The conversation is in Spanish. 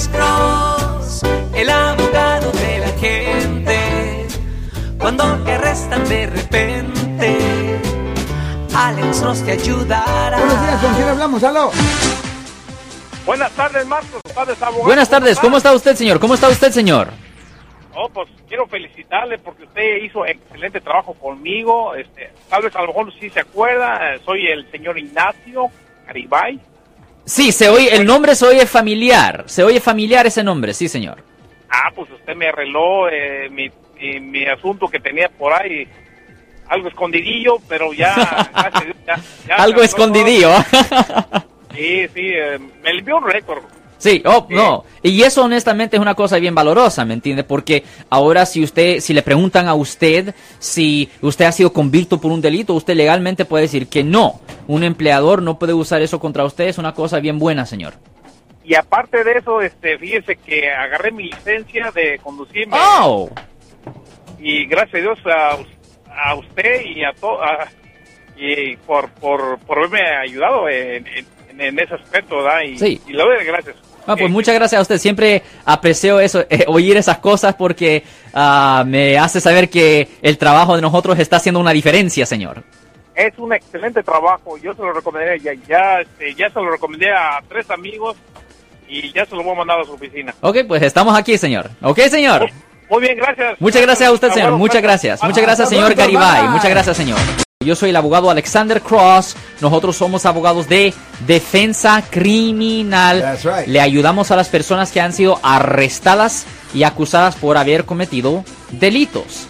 Alex Cross, el abogado de la gente. Cuando te arrestan de repente, Alex Cross te ayudará. Buenos días, ¿con quién hablamos? ¡Aló! Buenas tardes, Marcos. Buenas, abogado. Buenas tardes, ¿cómo está usted, señor? ¿Cómo está usted, señor? Oh, pues quiero felicitarle porque usted hizo excelente trabajo conmigo. Este, tal vez a lo mejor sí se acuerda, eh, soy el señor Ignacio Caribay. Sí, se oye, el nombre se oye familiar. Se oye familiar ese nombre, sí, señor. Ah, pues usted me arregló eh, mi, mi, asunto que tenía por ahí. Algo escondidillo, pero ya... ya- ya Algo escondidillo. Sí, sí, eh, me limpió un récord. Sí, oh, no. Y eso honestamente es una cosa bien valorosa, ¿me entiende? Porque ahora si usted, si le preguntan a usted si usted ha sido convicto por un delito, usted legalmente puede decir que no. Un empleador no puede usar eso contra usted, es una cosa bien buena, señor. Y aparte de eso, este, fíjese que agarré mi licencia de conducir Oh, y gracias a Dios a, a usted y a todo y por, por, por haberme ayudado en, en, en ese aspecto, ¿verdad? Y, Sí. y le doy gracias. Ah, pues Eh, muchas gracias a usted. Siempre aprecio eso, eh, oír esas cosas porque ah, me hace saber que el trabajo de nosotros está haciendo una diferencia, señor. Es un excelente trabajo, yo se lo recomendé, ya, ya, este, ya se lo recomendé a tres amigos y ya se lo voy a mandar a su oficina. Ok, pues estamos aquí, señor. Ok, señor. Muy bien, gracias. Muchas gracias a usted, señor. Muchas gracias. Muchas gracias, señor Garibay. Muchas gracias, señor. Yo soy el abogado Alexander Cross. Nosotros somos abogados de defensa criminal. That's right. Le ayudamos a las personas que han sido arrestadas y acusadas por haber cometido delitos.